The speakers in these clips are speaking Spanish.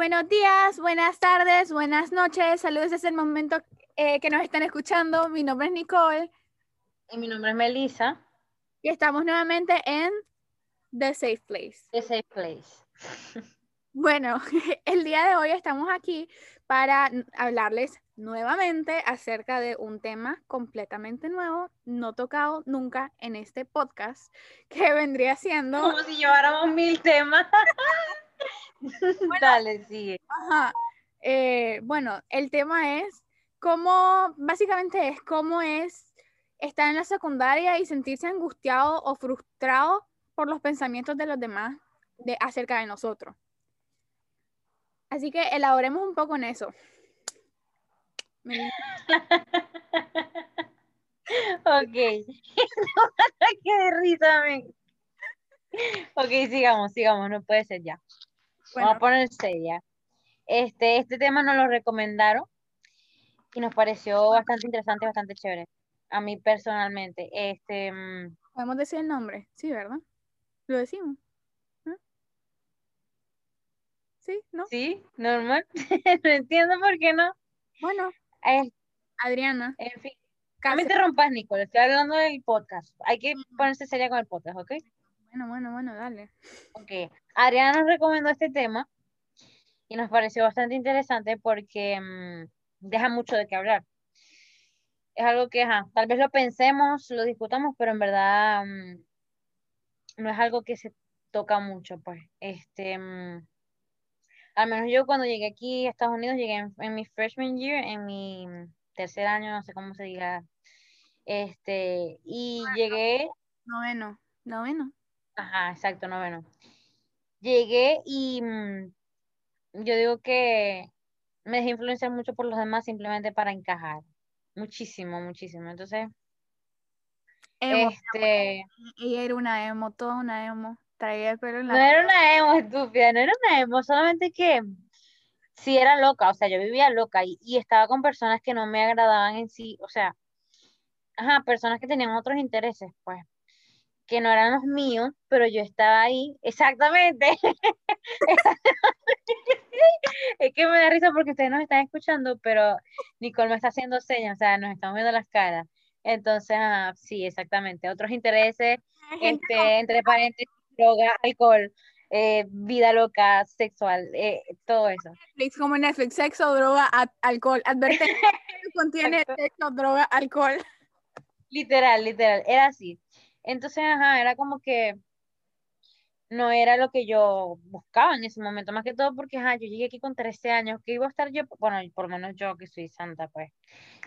Buenos días, buenas tardes, buenas noches. Saludos desde el momento eh, que nos están escuchando. Mi nombre es Nicole. Y mi nombre es Melissa. Y estamos nuevamente en The Safe Place. The Safe Place. Bueno, el día de hoy estamos aquí para hablarles nuevamente acerca de un tema completamente nuevo, no tocado nunca en este podcast, que vendría siendo... Como si lleváramos mil temas. Dale, sigue. Ajá. Eh, bueno, el tema es cómo, básicamente es cómo es estar en la secundaria y sentirse angustiado o frustrado por los pensamientos de los demás de, acerca de nosotros. Así que elaboremos un poco en eso. ok. Qué risa, Ok, sigamos, sigamos, no puede ser ya. Vamos a ponerse ya. Este, este tema nos lo recomendaron y nos pareció bastante interesante, bastante chévere. A mí personalmente. Este, mm, Podemos decir el nombre, sí, ¿verdad? Lo decimos. Sí, ¿no? Sí, normal. no entiendo por qué no. Bueno, Adriana. En fin. No me interrumpas, Nicole, estoy hablando del podcast. Hay que ponerse seria con el podcast, ¿ok? Bueno, bueno, bueno, dale. Ok. Adriana nos recomendó este tema y nos pareció bastante interesante porque mm, deja mucho de qué hablar. Es algo que, tal vez lo pensemos, lo discutamos, pero en verdad mm, no es algo que se toca mucho, pues. Este, mm, al menos yo cuando llegué aquí a Estados Unidos, llegué en, mi freshman year, en mi tercer año, no sé cómo se diga, este, y llegué... Noveno, noveno. Ajá, exacto, noveno. Llegué y mm, yo digo que me dejé influenciar mucho por los demás simplemente para encajar. Muchísimo, muchísimo. Entonces, este... Ella era una emo, toda una emo. Traía el pelo en la... No era una emo estúpida, no era una emo, solamente que sí era loca, o sea, yo vivía loca y, estaba con personas que no me agradaban en sí, o sea, ajá, personas que tenían otros intereses, pues, que no eran los míos, pero yo estaba ahí, exactamente. es que me da risa porque ustedes nos están escuchando, pero Nicole me está haciendo señas, o sea, nos estamos viendo las caras. Entonces, sí, exactamente. Otros intereses, este, entre paréntesis, droga, alcohol, eh, vida loca, sexual, eh, todo eso. Netflix como Netflix, sexo, droga, alcohol. Advertencia contiene sexo, droga, alcohol. Literal, literal, era así. Entonces, ajá, era como que no era lo que yo buscaba en ese momento, más que todo porque ajá, yo llegué aquí con 13 años, que iba a estar yo, bueno, por lo menos yo que soy santa, pues,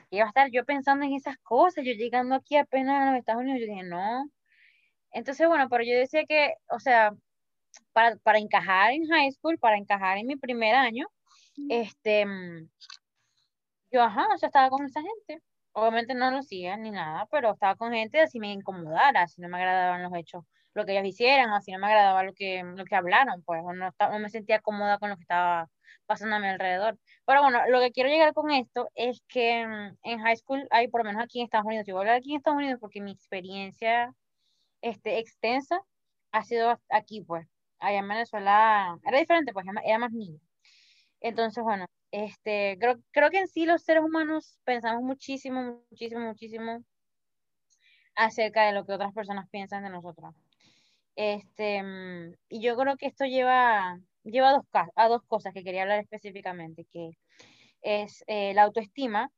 iba a estar yo pensando en esas cosas, yo llegando aquí apenas a los Estados Unidos, yo dije, no, entonces, bueno, pero yo decía que, o sea, para, para encajar en high school, para encajar en mi primer año, este, yo, ajá, o sea, estaba con esa gente. Obviamente no lo hacía ni nada, pero estaba con gente así me incomodara, si no me agradaban los hechos, lo que ellos hicieran, así no me agradaba lo que, lo que hablaron, pues, o no, no me sentía cómoda con lo que estaba pasando a mi alrededor. Pero bueno, lo que quiero llegar con esto es que mm, en high school hay, por lo menos aquí en Estados Unidos, yo voy a hablar aquí en Estados Unidos porque mi experiencia este, extensa ha sido aquí, pues. Allá en Venezuela era diferente, pues era más niño. Entonces, bueno, este, creo, creo que en sí los seres humanos pensamos muchísimo, muchísimo, muchísimo acerca de lo que otras personas piensan de nosotros. Este, y yo creo que esto lleva, lleva a, dos, a dos cosas que quería hablar específicamente, que es eh, la autoestima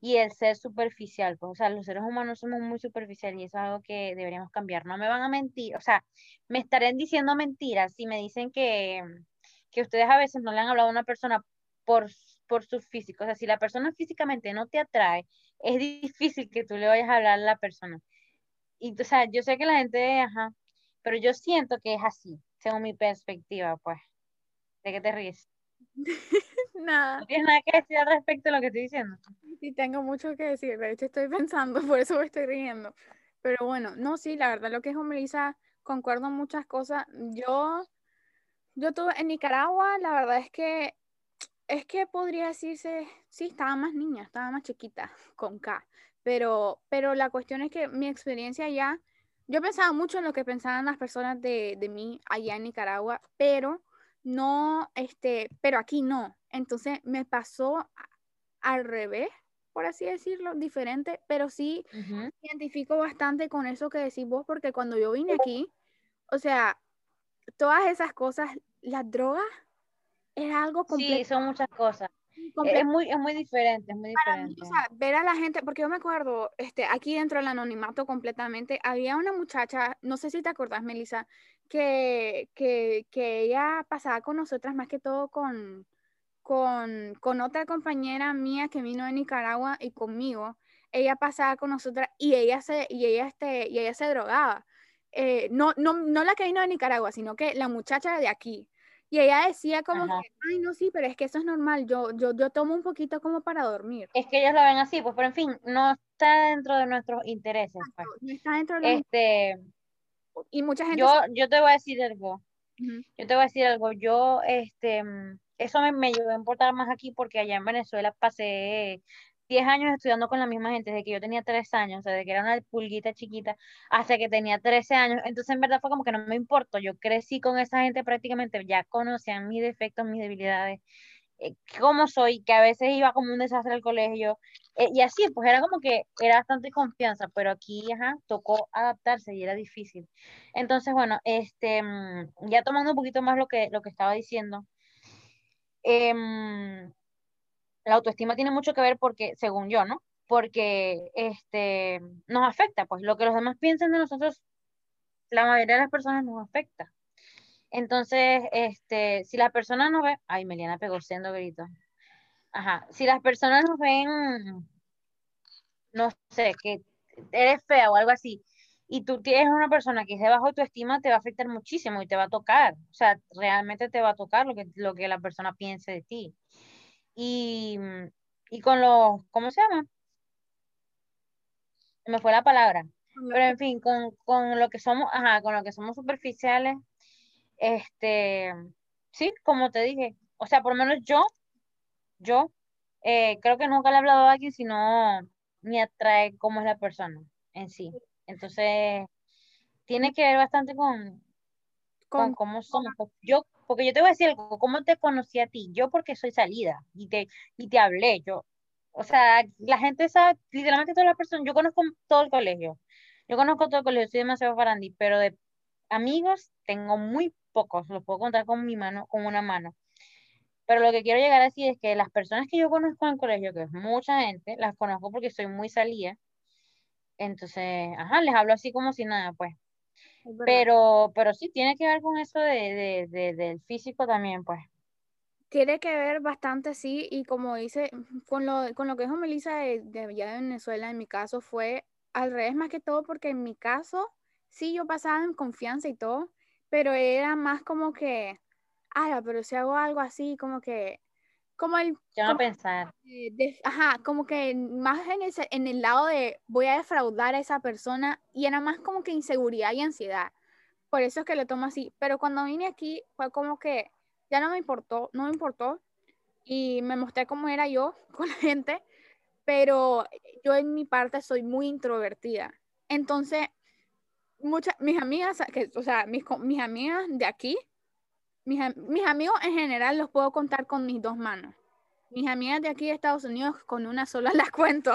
y el ser superficial, pues, o sea, los seres humanos somos muy superficiales y eso es algo que deberíamos cambiar. No me van a mentir, o sea, me estarían diciendo mentiras si me dicen que, que ustedes a veces no le han hablado a una persona por, por su físico. O sea, si la persona físicamente no te atrae, es difícil que tú le vayas a hablar a la persona. Y, o sea, yo sé que la gente, ajá, pero yo siento que es así, según mi perspectiva, pues. ¿De qué te ríes? nada. ¿No tienes nada que decir al respecto de lo que estoy diciendo? Sí, tengo mucho que decir, de hecho estoy pensando, por eso me estoy riendo. Pero bueno, no, sí, la verdad, lo que dijo Melissa, concuerdo en muchas cosas. Yo, yo tuve en Nicaragua, la verdad es que, es que podría decirse, sí, estaba más niña, estaba más chiquita, con K. Pero, pero la cuestión es que mi experiencia allá, yo pensaba mucho en lo que pensaban las personas de, de mí allá en Nicaragua, pero no, este, pero aquí no. Entonces me pasó al revés, por así decirlo, diferente, pero sí identifico bastante con eso que decís vos, porque cuando yo vine aquí, o sea, todas esas cosas, las drogas, es algo completo. Sí, son muchas cosas. Es muy, es muy diferente, es muy diferente. o sea, ver a la gente, porque yo me acuerdo, este, aquí dentro del anonimato completamente, había una muchacha, no sé si te acordás, Melissa, que, que, que ella pasaba con nosotras más que todo con, con, con otra compañera mía que vino de Nicaragua y conmigo. Ella pasaba con nosotras y ella se, y ella, este, y ella se drogaba. Eh, no, no, no la que vino de Nicaragua, sino que la muchacha de aquí. Y ella decía como que, ay, no, sí, pero es que eso es normal, yo, yo, yo tomo un poquito como para dormir. Es que ellos lo ven así, pues, pero en fin, no está dentro de nuestros intereses. Pues. No está dentro de este, Y mucha gente... Yo, yo te voy a decir algo, yo te voy a decir algo, yo, este, eso me, me ayudó a importar más aquí porque allá en Venezuela pasé 10 años estudiando con la misma gente, desde que yo tenía 3 años, o sea, desde que era una pulguita chiquita hasta que tenía 13 años. Entonces, en verdad fue como que no me importó. Yo crecí con esa gente prácticamente, ya conocían mis defectos, mis debilidades, eh, cómo soy, que a veces iba como un desastre al colegio. Eh, y así, pues era como que era bastante confianza, pero aquí, ajá, tocó adaptarse y era difícil. Entonces, bueno, este, mm, ya tomando un poquito más lo que, lo que estaba diciendo. Eh, la autoestima tiene mucho que ver porque, según yo, ¿no? Porque este, nos afecta, pues lo que los demás piensan de nosotros, la mayoría de las personas nos afecta. Entonces, este, si las personas nos ven, ay, Meliana pegó siendo grito. Ajá, si las personas nos ven, no sé, que eres fea o algo así, y tú tienes una persona que es de baja autoestima, te va a afectar muchísimo y te va a tocar. O sea, realmente te va a tocar lo que, lo que la persona piense de ti y, y con los, ¿cómo se llama? Me fue la palabra. Pero en fin, con, con lo que somos, ajá, con lo que somos superficiales, este, sí, como te dije, o sea, por lo menos yo, yo, eh, creo que nunca le he hablado a alguien, sino me atrae cómo es la persona en sí. Entonces, tiene que ver bastante con, con, cómo somos. Yo porque yo te voy a decir algo, ¿cómo te conocí a ti? Yo porque soy salida y te, y te hablé, yo, o sea, la gente sabe, literalmente todas las personas, yo conozco todo el colegio, yo conozco todo el colegio, soy demasiado farandí, pero de amigos tengo muy pocos, los puedo contar con mi mano, con una mano. Pero lo que quiero llegar a decir es que las personas que yo conozco en el colegio, que es mucha gente, las conozco porque soy muy salida. Entonces, ajá, les hablo así como si nada, pues. Pero, pero sí, tiene que ver con eso de, de, del físico también, pues. Tiene que ver bastante, sí, y como dice, con lo, con lo que dijo Melissa de, de allá de Venezuela, en mi caso fue al revés más que todo, porque en mi caso, sí, yo pasaba en confianza y todo, pero era más como que, ah, pero si hago algo así, como que como el... a pensar. ajá, como que más en, ese, en el lado de voy a defraudar a esa persona y era más como que inseguridad y ansiedad. Por eso es que lo tomo así. Pero cuando vine aquí fue como que ya no me importó, no me importó y me mostré cómo era yo con la gente, pero yo en mi parte soy muy introvertida. Entonces, muchas, mis amigas, que, o sea, mis, mis amigas de aquí, mis, amigos en general los puedo contar con mis dos manos. Mis amigas de aquí de Estados Unidos con una sola las cuento.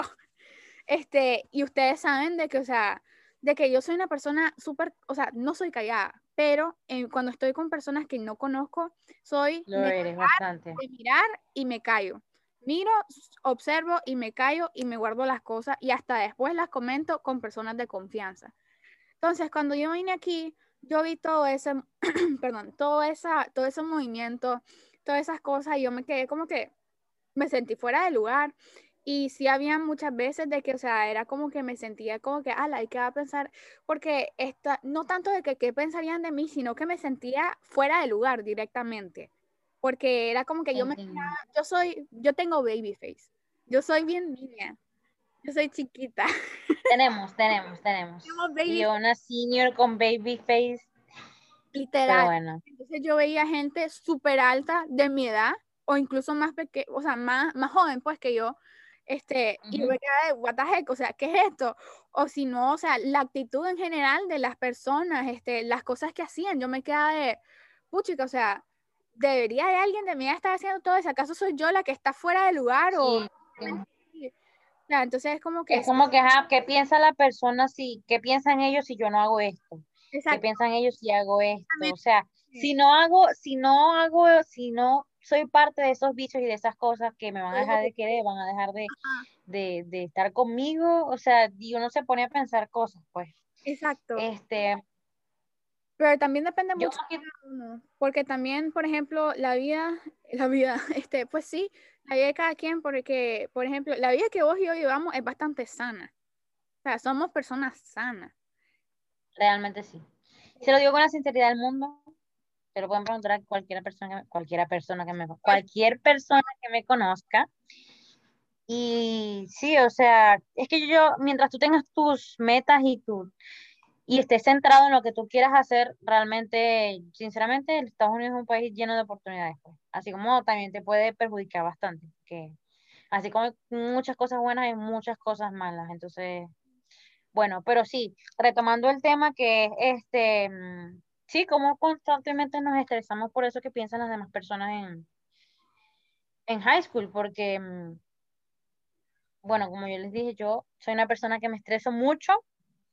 Este, y ustedes saben de que, o sea, de que yo soy una persona súper, o sea, no soy callada, pero eh, cuando estoy con personas que no conozco, soy Lo eres, bastante. de mirar y me callo. Miro, observo y me callo y me guardo las cosas y hasta después las comento con personas de confianza. Entonces, cuando yo vine aquí, yo vi todo ese, perdón, todo, esa, todo ese movimiento, todas esas cosas, y yo me quedé como que me sentí fuera de lugar. Y sí había muchas veces de que, o sea, era como que me sentía como que, ala, ¿y qué va a pensar? Porque esta, no tanto de que qué pensarían de mí, sino que me sentía fuera de lugar directamente. Porque era como que yo me, yo soy, yo tengo baby face. Yo soy bien niña. Yo soy chiquita. Tenemos, tenemos, tenemos. y una senior con baby face. Literal. Bueno. Entonces yo veía gente súper alta de mi edad, o incluso más pequeña, o sea, más, más joven pues que yo, este, y yo me quedaba de, what the heck, o sea, ¿qué es esto? O si no, o sea, la actitud en general de las personas, este, las cosas que hacían, yo me quedaba de, puchica, o sea, debería de alguien de mí estar haciendo todo eso, ¿acaso soy yo la que está fuera de lugar o entonces es como que es como que qué piensa la persona si qué piensan ellos si yo no hago esto. ¿Qué piensan ellos si hago esto? O sea, si no hago, si no hago, si no soy parte de esos bichos y de esas cosas que me van a dejar de querer, van a dejar de, de, de estar conmigo, o sea, Dios no se pone a pensar cosas, pues. Exacto. Este, pero también depende mucho porque también, por ejemplo, la vida, la vida, este, pues sí, la vida de cada quien, porque, por ejemplo, la vida que vos y yo llevamos es bastante sana. O sea, somos personas sanas. Realmente sí. Se lo digo con la sinceridad del mundo, se lo pueden preguntar a cualquier persona, cualquiera persona que me, cualquier persona que me conozca. Y sí, o sea, es que yo, mientras tú tengas tus metas y tus y estés centrado en lo que tú quieras hacer, realmente, sinceramente, Estados Unidos es un país lleno de oportunidades, pues. así como también te puede perjudicar bastante, que así como hay muchas cosas buenas, hay muchas cosas malas, entonces, bueno, pero sí, retomando el tema que este, mm, sí, como constantemente nos estresamos por eso que piensan las demás personas en, en high school, porque, mm, bueno, como yo les dije, yo soy una persona que me estreso mucho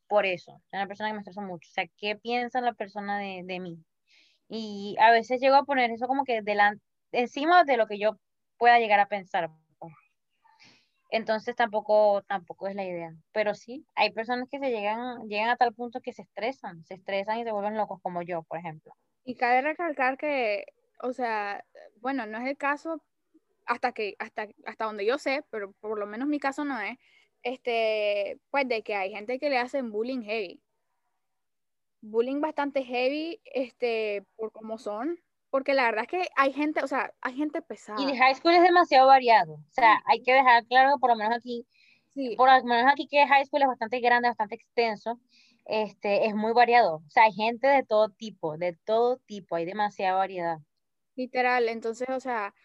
por eso. Soy una persona que me estresa mucho. O sea, ¿qué piensa la persona de, de mí? Y a veces llego a poner eso como que delante, encima de lo que yo pueda llegar a pensar. Pues. Entonces tampoco, tampoco es la idea. Pero sí, hay personas que se llegan, llegan a tal punto que se estresan, se estresan y se vuelven locos como yo, por ejemplo. Y cabe recalcar que, o sea, bueno, no es el caso hasta que, hasta, hasta donde yo sé, pero por lo menos mi caso no es, este, pues de que hay gente que le hacen bullying heavy. Bullying bastante heavy, este, por cómo son, porque la verdad es que hay gente, o sea, hay gente pesada. Y de high school es demasiado variado, o sea, hay que dejar claro que por lo menos aquí, sí. por lo menos aquí que high school es bastante grande, bastante extenso, este, es muy variado, o sea, hay gente de todo tipo, de todo tipo, hay demasiada variedad. Literal, entonces, o sea,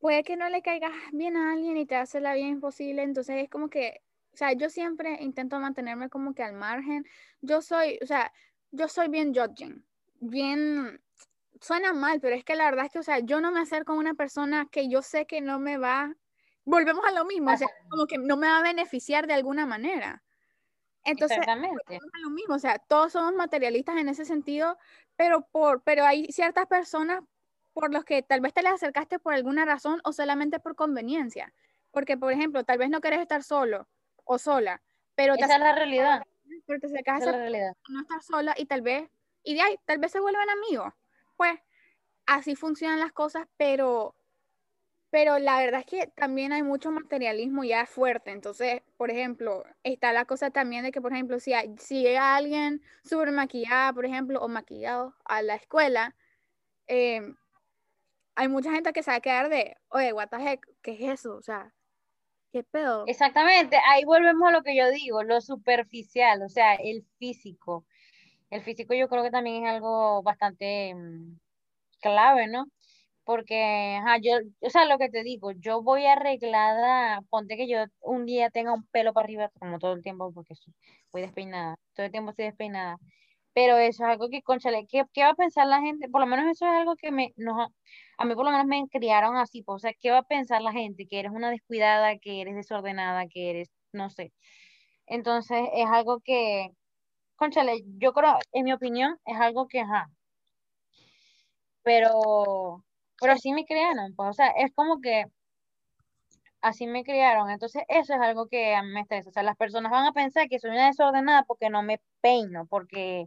puede que no le caigas bien a alguien y te hace la vida imposible, entonces es como que, o sea, yo siempre intento mantenerme como que al margen. Yo soy, o sea, yo soy bien judging, bien, suena mal, pero es que la verdad es que, o sea, yo no me acerco a una persona que yo sé que no me va, volvemos a lo mismo, o sea, como que no me va a beneficiar de alguna manera. Entonces, Exactamente. lo mismo, o sea, todos somos materialistas en ese sentido, pero por, pero hay ciertas personas por los que tal vez te le acercaste por alguna razón o solamente por conveniencia. Porque, por ejemplo, tal vez no quieres estar solo o sola, pero Esa es la realidad. Pero te acercas a no estar sola y tal vez, y de ahí, tal vez se vuelvan amigos. Pues así funcionan las cosas, pero, pero la verdad es que también hay mucho materialismo ya fuerte. Entonces, por ejemplo, está la cosa también de que, por ejemplo, si, si llega alguien súper maquillada, por ejemplo, o maquillado a la escuela, eh, hay mucha gente que se va a quedar de, oye, what the heck, ¿qué es eso? O sea, ¿qué pedo? Exactamente, ahí volvemos a lo que yo digo, lo superficial, o sea, el físico. El físico yo creo que también es algo bastante mm, clave, ¿no? Porque, ajá, yo, o sea, lo que te digo, yo voy arreglada, ponte que yo un día tenga un pelo para arriba, como todo el tiempo, porque voy despeinada, todo el tiempo estoy despeinada, pero eso es algo que, conchale, ¿qué, ¿qué, va a pensar la gente? Por lo menos eso es algo que me, no, a mí por lo menos me criaron así, pues, o sea, ¿qué va a pensar la gente? Que eres una descuidada, que eres desordenada, que eres, no sé. Entonces, es algo que, conchale, yo creo, en mi opinión, es algo que, ajá, pero, pero sí me criaron, pues, o sea, es como que así me criaron. Entonces, eso es algo que me estresa. O sea, las personas van a pensar que soy una desordenada porque no me peino, porque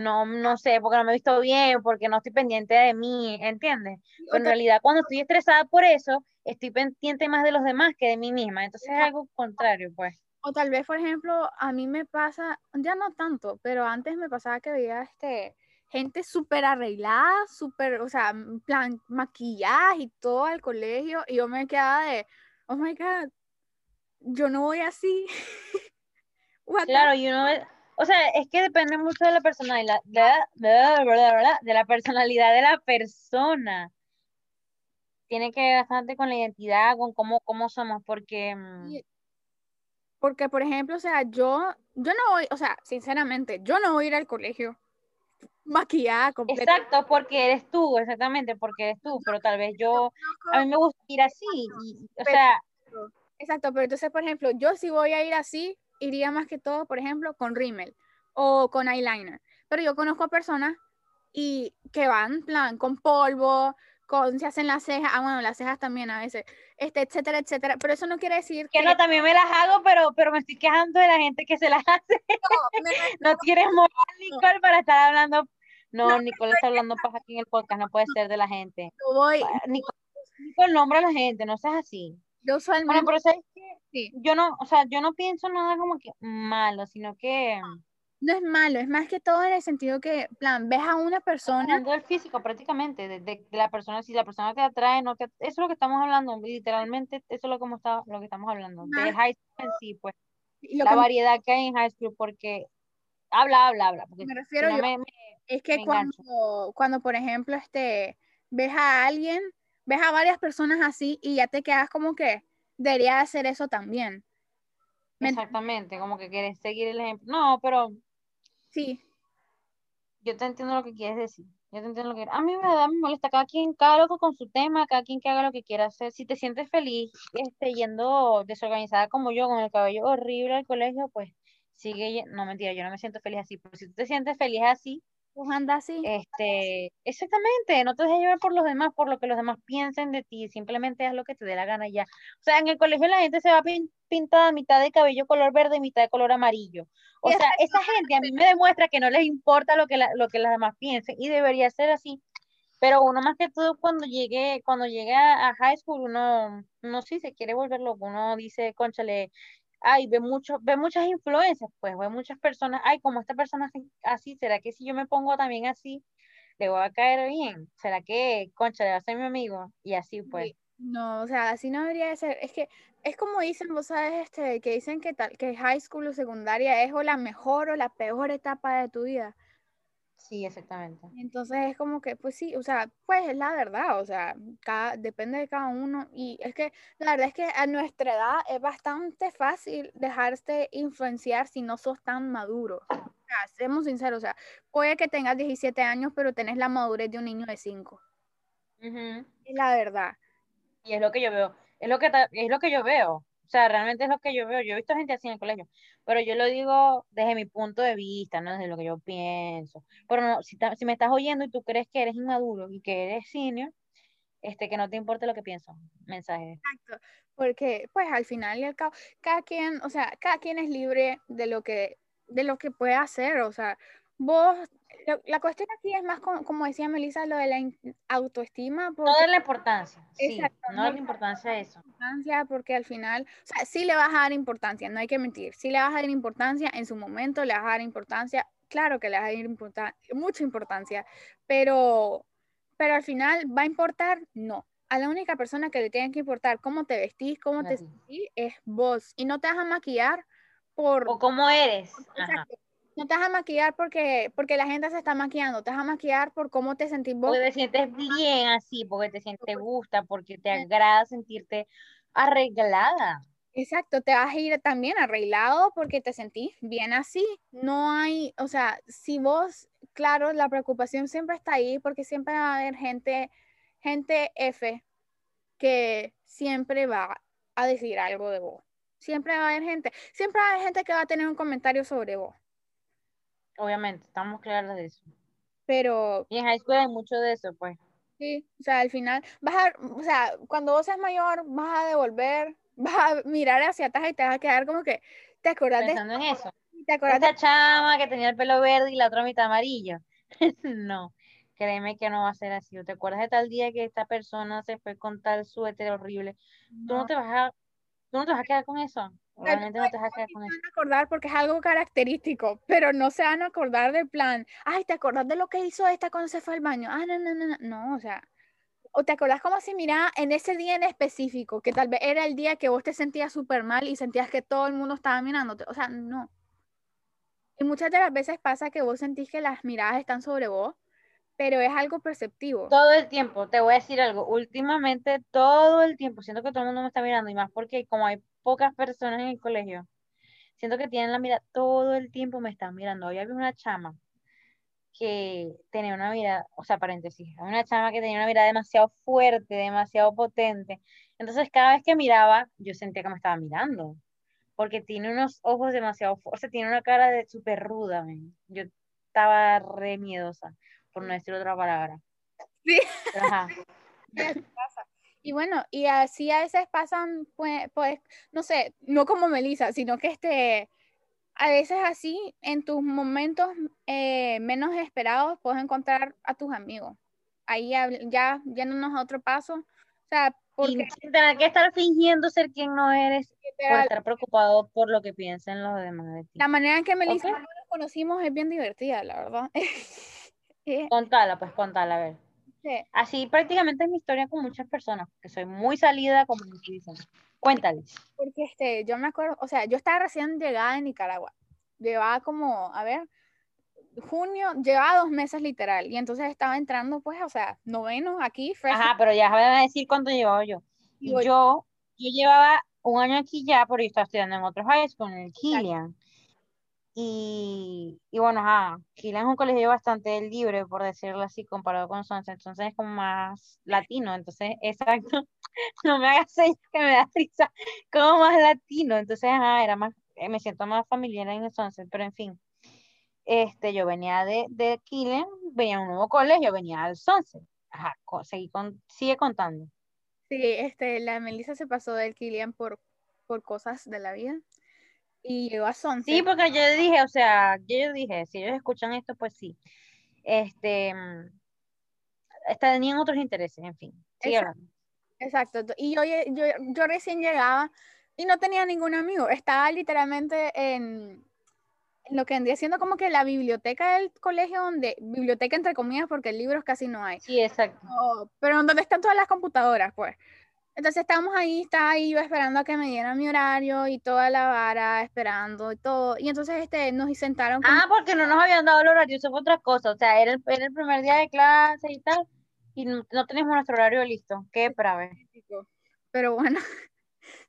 no, no sé, porque no me he visto bien, porque no estoy pendiente de mí, ¿entiendes? Pero en realidad, cuando estoy estresada por eso, estoy pendiente más de los demás que de mí misma. Entonces, es algo contrario, pues. O tal vez, por ejemplo, a mí me pasa, ya no tanto, pero antes me pasaba que veía este gente súper arreglada, súper, o sea, plan maquillaje y todo al colegio, y yo me quedaba de, oh my God, yo no voy así. claro, y uno, o sea, es que depende mucho de la personalidad, de, de la personalidad de la persona. Tiene que ver bastante con la identidad, con cómo, cómo somos, porque... Mm, porque, por ejemplo, o sea, yo, yo no voy, o sea, sinceramente, yo no voy a ir al colegio maquillada completa. Exacto, porque eres tú, exactamente, porque eres tú, pero tal vez yo, a mí me gusta ir así, y, o Pero- sea, Exacto, pero entonces, por ejemplo, yo si voy a ir así, iría más que todo, por ejemplo, con rímel o con eyeliner. Pero yo conozco personas y que van, plan, con polvo, con, se hacen las cejas, ah, bueno, las cejas también a veces, este, etcétera, etcétera. Pero eso no quiere decir que no, también me las hago, pero, pero me estoy quejando de la gente que se las hace, no, me- no tienes moral, Nicole, para estar hablando, no, Nicole está hablando paja aquí en el podcast, no puede ser de la gente, yo voy, Nicole, Nicole, nombra a la gente, no seas así. yo Bueno, usualmente, pero sabes que sí, yo no, o sea, yo no pienso nada como que malo, sino que no es malo, es más que todo en el sentido que, plan, ves a una persona, hablando del físico prácticamente, de, de- de la persona, si la persona te atrae, no te, eso es lo que estamos hablando, literalmente, eso es lo que, hemos estado- lo que estamos hablando, de Más- high school en sí, pues, la que variedad que hay en high school, porque habla, habla, habla, porque me si refiero no yo, me- me- es que cuando, cuando, por ejemplo, este, ves a alguien, ves a varias personas así y ya te quedas como que debería hacer eso también. Me- Exactamente, como que quieres seguir el ejemplo. No, pero Sí, yo te entiendo lo que quieres decir. Yo te entiendo lo que A mí me da, me molesta cada quien, cada loco con su tema, cada quien que haga lo que quiera hacer. Si te sientes feliz, este, yendo desorganizada como yo, con el cabello horrible al colegio, pues sigue, no mentira, yo no me siento feliz así, pero si tú te sientes feliz así, pues anda así. este, exactamente, no te dejes llevar por los demás, por lo que los demás piensen de ti, simplemente haz lo que te dé la gana ya. O sea, en el colegio la gente se va pin- pintada mitad de cabello color verde y mitad de color amarillo. O sea, esa gente a mí me demuestra que no les importa lo que, la- lo que las demás piensen y debería ser así. Pero uno más que todo cuando llegue, cuando llegue a, high school, uno, uno sí se quiere volver loco, uno dice, conchale, ay, ve mucho, ve muchas influencias, pues, ve muchas personas, ay, como esta persona así, ¿será que si yo me pongo también así, le voy a caer bien? ¿Será que, concha, le va a ser mi amigo? Y así, pues. No, o sea, así no debería de ser. Es que es como dicen, vos sabes, este, que dicen que tal, que high school o secundaria es o la mejor o la peor etapa de tu vida. Sí, exactamente. Entonces es como que, pues sí, o sea, pues es la verdad, o sea, cada, depende de cada uno. Y es que la verdad es que a nuestra edad es bastante fácil dejarse influenciar si no sos tan maduro. O sea, seamos sinceros, o sea, puede que tengas 17 años, pero tenés la madurez de un niño de 5. Ujú. Es la verdad. Y es lo que yo veo, es lo que, es lo que yo veo. O sea, realmente es lo que yo veo. Yo he visto gente así en el colegio, pero yo lo digo desde mi punto de vista, no desde lo que yo pienso. Pero no, si, ta- si me estás oyendo y tú crees que eres inmaduro y que eres senior, este, que no te importe lo que pienso. Mensaje. Exacto, porque pues al final y al cabo, cada quien, o sea, cada quien es libre de lo que, de lo que puede hacer, o sea, vos, lo- la cuestión aquí es más como, como decía Melissa, lo de la autoestima, No porque, darle importancia, sí, Exacto, no no darle le- importancia a eso. importancia, porque al final, o sea, sí le vas a dar importancia, no hay que mentir, sí le vas a dar importancia en su momento, le vas a dar importancia, claro que le vas a dar importa- mucha importancia, pero, pero al final, ¿va a importar? No. A la única persona que le tiene que importar cómo te vestís, cómo te sentís, es vos. Y no te vas a maquillar por... O cómo eres. Ajá. No te vas a maquillar porque, porque la gente se está maquillando, te vas a maquillar por cómo te sentís vos. Porque te sientes bien así, porque te sientes, te gusta, porque te agrada sentirte arreglada. Exacto, te vas a ir también arreglado porque te sentís bien así. No hay, o sea, si vos, claro, la preocupación siempre está ahí porque siempre va a haber gente, gente F que siempre va a decir algo de vos. Siempre va a haber gente, siempre va a haber gente que va a tener un comentario sobre vos. Obviamente, estamos claros de eso. Pero Y en high school hay mucho de eso, pues. sí, o sea, al final vas a, o sea, cuando vos seas mayor, vas a devolver, vas a mirar hacia atrás y te vas a quedar como que, ¿te acordás de, Pensando en eso. te acordás de Esta chama que tenía el pelo verde y la otra mitad amarillo. No, créeme que no va a ser así. ¿O ¿Te acuerdas de tal día que esta persona se fue con tal suéter horrible? Tú no No. te vas a, tú no te vas a quedar con eso. Realmente no te vas a quedar con se eso. van a acordar porque es algo característico, pero no se van a acordar del plan. Ay, ¿te acordás de lo que hizo esta cuando se fue al baño? Ah, no, no, no, no, no, o sea, o te acordás cómo se miraba en ese día en específico, que tal vez era el día que vos te sentías súper mal y sentías que todo el mundo estaba mirándote, o sea, no. Y muchas de las veces pasa que vos sentís que las miradas están sobre vos, pero es algo perceptivo. Todo el tiempo, te voy a decir algo. Últimamente, todo el tiempo, siento que todo el mundo me está mirando y más porque como hay pocas personas en el colegio, siento que tienen la mirada, todo el tiempo me están mirando. Hoy había una chama que tenía una mirada, o sea, paréntesis, una chama que tenía una mirada demasiado fuerte, demasiado potente. Entonces, cada vez que miraba, yo sentía que me estaba mirando, porque tiene unos ojos demasiado fuertes, tiene una cara de súper ruda. Yo estaba re miedosa, por no decir otra palabra. Sí. Ajá. Y bueno, y así a veces pasan, pues, pues, no sé, no como Melissa, sino que este, a veces así, en tus momentos eh, menos esperados, puedes encontrar a tus amigos. Ahí ya yéndonos a otro paso. O sea, porque... Sin tener que estar fingiendo ser quien no eres, por estar preocupado por lo que piensen los demás La manera en que Melissa y nos conocimos es bien divertida, la verdad. contala, pues contala, a ver. Así prácticamente es mi historia con muchas personas, que soy muy salida, como dicen. Cuéntales. Porque este, yo me acuerdo, o sea, yo estaba recién llegada en Nicaragua. Llevaba como, a ver, junio, llevaba dos meses literal. Y entonces estaba entrando, pues, o sea, noveno aquí. Ajá, pero ya voy a decir cuánto llevaba yo. Y yo, yo llevaba un año aquí ya, pero yo estaba estudiando en otro high school, en el Killian. Y, y bueno, ajá, Killian es un colegio bastante libre, por decirlo así, comparado con Sunset, entonces es como más latino, entonces, exacto, no me hagas señas que me da risa, como más latino, entonces, ajá, era más, eh, me siento más familiar en el Sunset, pero en fin, este, yo venía de, de Killian, venía a un nuevo colegio, venía al Sunset, ajá, seguí con, sigue contando. Sí, este, la Melissa se pasó del Killian por, por cosas de la vida y llegó a Sunset. Sí, porque yo dije, o sea, yo dije, si ellos escuchan esto, pues sí. Este, mm, tenían otros intereses, en fin. Exacto. Y yo, yo, yo recién llegaba y no tenía ningún amigo. Estaba literalmente en, lo que vendría siendo como que la biblioteca del colegio, donde, biblioteca entre comillas, porque libros casi no hay. Sí, exacto. pero donde están todas las computadoras, pues. Entonces estábamos ahí, estaba ahí yo esperando a que me dieran mi horario y toda la vara, esperando y todo. Y entonces este, nos sentaron. Ah, porque no nos habían dado el horario, eso fue otra cosa. O sea, era el, el primer día de clase y tal, y no, teníamos nuestro horario listo. Qué brave. Pero bueno,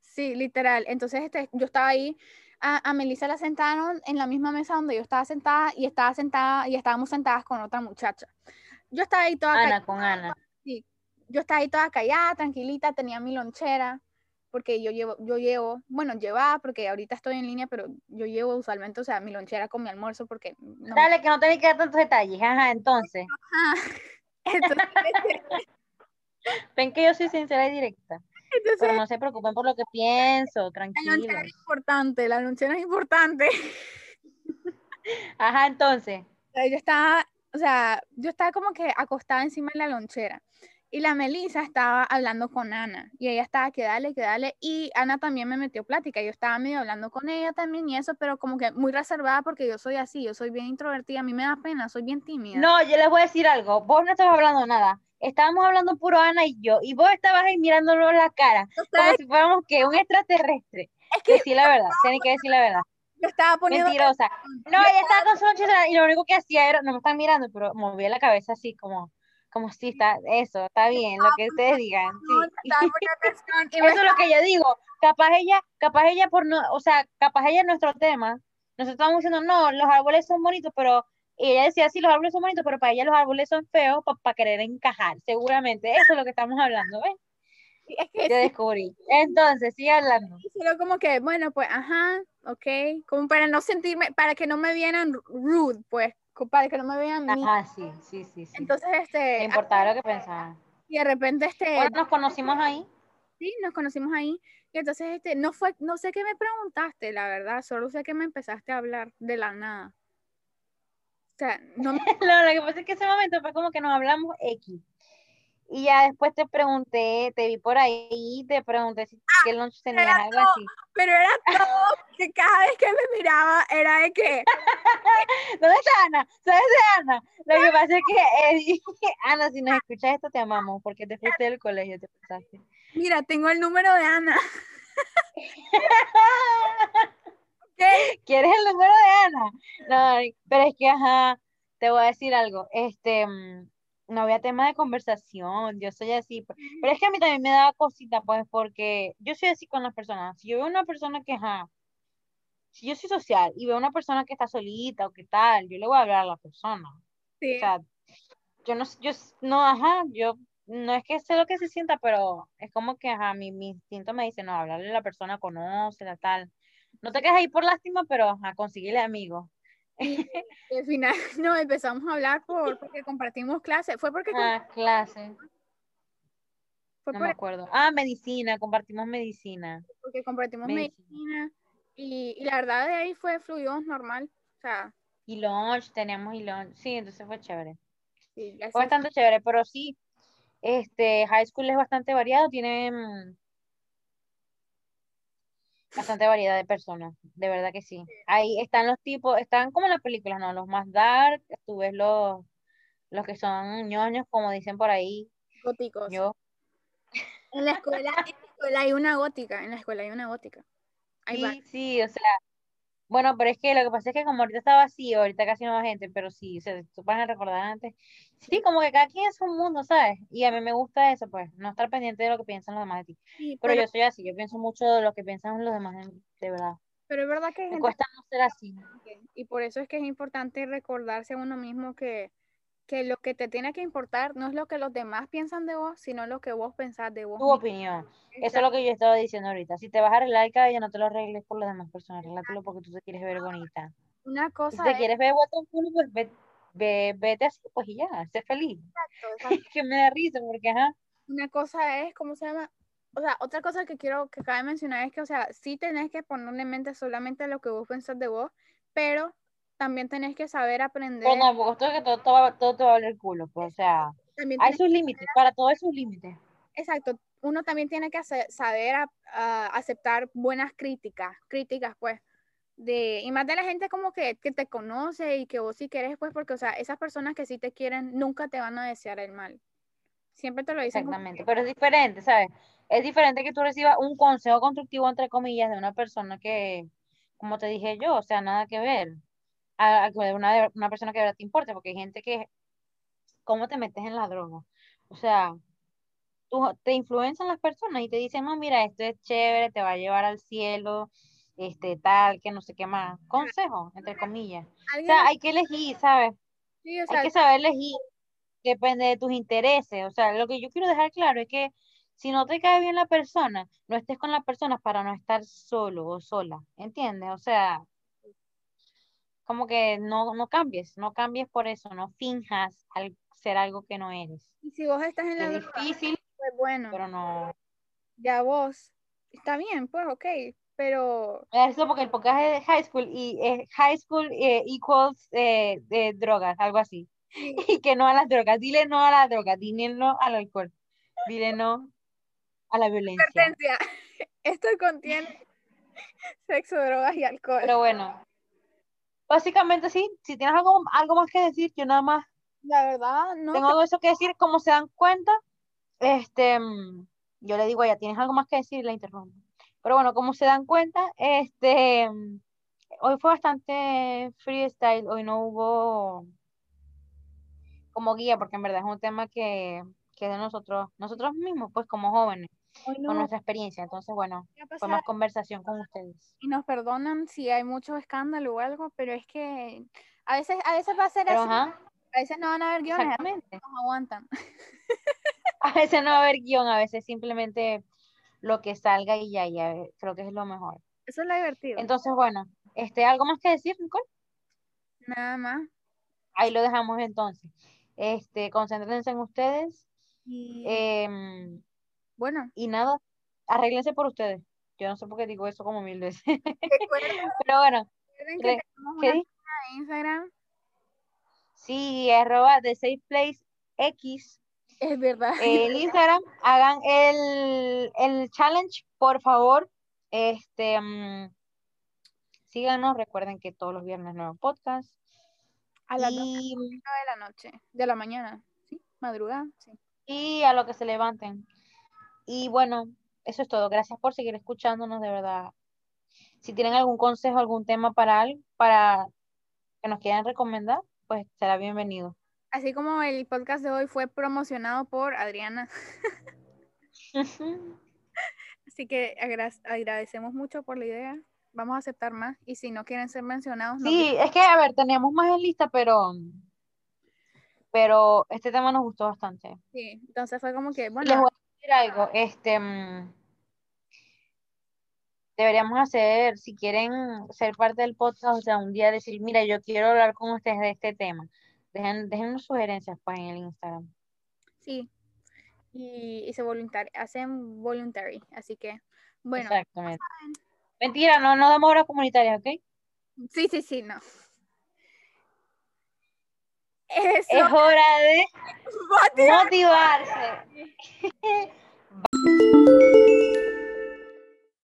sí, literal. Entonces este, yo estaba ahí, a, a Melissa la sentaron en la misma mesa donde yo estaba sentada y estaba sentada y estábamos sentadas con otra muchacha. Yo estaba ahí toda. Ana, con Ana yo estaba ahí toda callada, tranquilita, tenía mi lonchera, porque yo llevo, yo llevo, bueno, llevaba, porque ahorita estoy en línea, pero yo llevo usualmente, o sea, mi lonchera con mi almuerzo, porque... Dale, que no te que dar tantos detalles, ajá, entonces. entonces Ven que yo soy sincera y directa. pero no se preocupen por lo que pienso, tranquilo. La lonchera es importante, la lonchera es importante. Ajá, entonces. Yo estaba, o sea, yo estaba como que acostada encima de la lonchera. Y la Melissa estaba hablando con Ana y ella estaba que dale, que dale. Y Ana también me metió plática. Yo estaba medio hablando con ella también y eso, pero como que muy reservada porque yo soy así, yo soy bien introvertida. A mí me da pena, soy bien tímida. No, yo les voy a decir algo. Vos no estabas hablando nada. Estábamos hablando puro Ana y yo. Y vos estabas ahí mirándonos la cara. Como si fuéramos que un extraterrestre. Es que. Decir la verdad, tienen que decir la verdad. Yo estaba poniendo. Mentirosa. No, ella estaba con su y lo único que hacía era, no me están mirando, pero movía la cabeza así como como si está, eso, está bien, lo que ustedes digan. eso es lo que yo digo. Capaz ella, capaz ella por no, o sea, capaz ella nuestro tema, nosotros estamos diciendo, no, los árboles son bonitos, pero ella decía, sí, los árboles son bonitos, pero para ella los árboles son feos para querer encajar, seguramente. Eso es lo que estamos hablando, ¿ves? Es que yo descubrí. Entonces, sigue hablando. Solo como que, bueno, pues, ajá, ok, como para no sentirme, para que no me vieran rude, pues, para que no me vean a mí. Ah, sí, sí, sí, sí. Entonces, este... importaba lo que pensaba. Y de repente, este... Bueno, nos conocimos ahí. Sí, nos conocimos ahí. Y entonces, este, no fue, no sé qué me preguntaste, la verdad, solo sé que me empezaste a hablar de la nada. O sea, no me... lo que pasa es que ese momento fue como que nos hablamos X. Y ya después te pregunté, te vi por ahí, te pregunté si ah, qué lunch tenías, algo así. Pero era todo, que cada vez que me miraba era de que... ¿Dónde está Ana? ¿Sabes de Ana? Lo que pasa es que, eh, Ana, si nos escuchas esto, te amamos, porque te fuiste del colegio, te pasaste. Mira, tengo el número de Ana. ¿Quieres el número de Ana? No, pero es que, ajá, te voy a decir algo, este mm, no había tema de conversación, yo soy así, pero es que a mí también me da cosita, pues, porque yo soy así con las personas. Si yo veo una persona que, ja, si yo soy social y veo una persona que está solita o qué tal, yo le voy a hablar a la persona. Sí. O sea, yo no, yo no, ajá, yo no es que sé lo que se sienta, pero es como que, ajá, mi, mi instinto me dice, no, hablarle a la persona, la tal. No te quedes ahí por lástima, pero ajá, consíguele amigos. Y al final no empezamos a hablar por, porque compartimos clases. Fue porque Ah, clase. fue No por- me acuerdo. Ah, medicina, compartimos medicina. porque compartimos Medicina. medicina. Y, y la verdad de ahí fue fluido normal. O sea, Y lunch, teníamos y lunch. Sí, entonces fue chévere. sí, Fue bastante chévere, pero sí, este, high school es bastante variado, tiene mm, bastante variedad de personas, de verdad que sí. Ahí están los tipos, están como en las películas, ¿no? Los más dark, tú ves los, los que son ñoños, como dicen por ahí, góticos. yo. En la escuela, en la escuela hay una gótica. En la escuela hay una gótica. Va- Sí, sí, o sea, bueno, pero es que lo que pasa es que como ahorita está vacío, ahorita casi no va gente, pero sí, o sea, tú vas a recordar antes, sí, como que cada quien es un mundo, ¿sabes? Y a mí me gusta eso, pues, no estar pendiente de lo que piensan los demás de ti. sí, Pero pero, yo soy así, yo pienso mucho de lo que piensan los demás de mí, de verdad. pero es verdad que Me gente cuesta no ser así. y por eso es que es importante recordarse a uno mismo que, que lo que te tiene que importar no es lo que los demás piensan de vos, sino lo que vos pensás de vos. Tu mismo. opinión. Eso es lo que yo estaba diciendo ahorita. Si te vas a arreglar el cabello, no te lo arregles por las demás personas, arréglátelo porque tú te quieres ver bonita. Una Y si cosa te es, quieres ver culo, pues ve- ve- vete así, pues y ya, sé feliz. exacto, exacto. que me da risa porque, ajá, una cosa es, ¿cómo se llama? O sea, otra cosa que quiero que cabe mencionar es que, o sea, sí tenés que ponerle en mente solamente lo que vos pensás de vos, pero también tenés que saber aprender. pero tampoco es que todo, todo, todo te va a valer el culo, pues, o sea, hay sus límites, para todo hay sus límites. exacto, uno también tiene que hacer- saber a- a aceptar buenas críticas, críticas, pues, de, y más de la gente como que, que te conoce y que vos sí querés, pues, porque, o sea, esas personas que sí te quieren nunca te van a desear el mal. Siempre te lo dicen Exactamente, pero es diferente, ¿sabes? Es diferente que tú recibas un consejo constructivo, entre comillas, de una persona que, como te dije yo, o sea, nada que ver, a, una, una persona que de verdad te importe, porque hay gente que, ¿cómo te metes en la droga? O sea, tú, te influencian las personas y te dicen, no, mira, esto es chévere, te va a llevar al cielo, este, tal, que no sé qué más. Consejo, entre comillas. O sea, hay que elegir, ¿sabes? sí, o Hay sea, que saber elegir, depende de tus intereses. O sea, lo que yo quiero dejar claro es que si no te cae bien la persona, no estés con la persona para no estar solo o sola, ¿entiendes? O sea, como que no, no cambies, no cambies por eso, no finjas al ser algo que no eres. y si vos estás en la Es difícil, pues bueno. pero no. ya vos, está bien, pues ok, pero Eso porque el podcast es de high school y eh, high school eh, equals eh, de drogas, algo así. sí, Y que no a las drogas, dile no a las drogas, dile no al alcohol, dile no a la violencia. esto contiene sexo, drogas y alcohol. Pero bueno, básicamente sí, si tienes algo, algo más que decir, yo nada más la verdad, no, tengo algo eso que decir, como se dan cuenta, este, mm, yo le digo a ella, ¿tienes algo más que decir? Y la interrumpo. Pero bueno, como se dan cuenta, este, mm, hoy fue bastante freestyle, hoy no hubo como guía, porque en verdad es un tema que, que es de nosotros, nosotros mismos, pues como jóvenes, hoy con nuestra experiencia. Entonces, bueno, fue más conversación con ustedes. y nos perdonan si hay mucho escándalo o algo, pero es que a veces, a veces va a ser Pero así, ajá, a veces no van a haber guiones, a veces nos aguantan. A veces no va a haber guion, a veces simplemente lo que salga y ya, ya, eh, creo que es lo mejor. Eso es lo divertido, Entonces, bueno, este, ¿algo más que decir, Nicole? nada más. Ahí lo dejamos entonces. Este, concéntrense en ustedes Y em, bueno, y nada, arréglense por ustedes. Yo no sé por qué digo eso como mil veces. Pero bueno, recuerden que tenemos ¿qué una di? página de Instagram, Sí, arroba de Safe Place X. es verdad. El Instagram, hagan el, el challenge, por favor. Este, mm, síganos, recuerden que todos los viernes nuevo podcast. a las 2 Y, de la noche, de la mañana, ¿sí? Madrugada, sí. y a lo que se levanten. Y bueno, eso es todo. Gracias por seguir escuchándonos, de verdad. Si tienen algún consejo, algún tema para para que nos quieran recomendar, pues será bienvenido. Así como el podcast de hoy fue promocionado por Adriana. Así que agra- agradecemos mucho por la idea. Vamos a aceptar más. Y si no quieren ser mencionados, no Sí, es que, a ver, teníamos más en lista, pero pero este tema nos gustó bastante. Sí, entonces fue como que, Les bueno, voy a decir algo, este, mm, deberíamos hacer, si quieren ser parte del podcast, o sea, un día decir, mira, yo quiero hablar con ustedes de este tema. Dejen, déjennos sugerencias pues en el Instagram. sí. Y, y se voluntari hacen voluntary, así que, bueno, Exactamente. Mentira, no, no damos horas comunitarias, ¿ok? sí, sí, sí, no. Eso, Es hora de motiva- motivarse.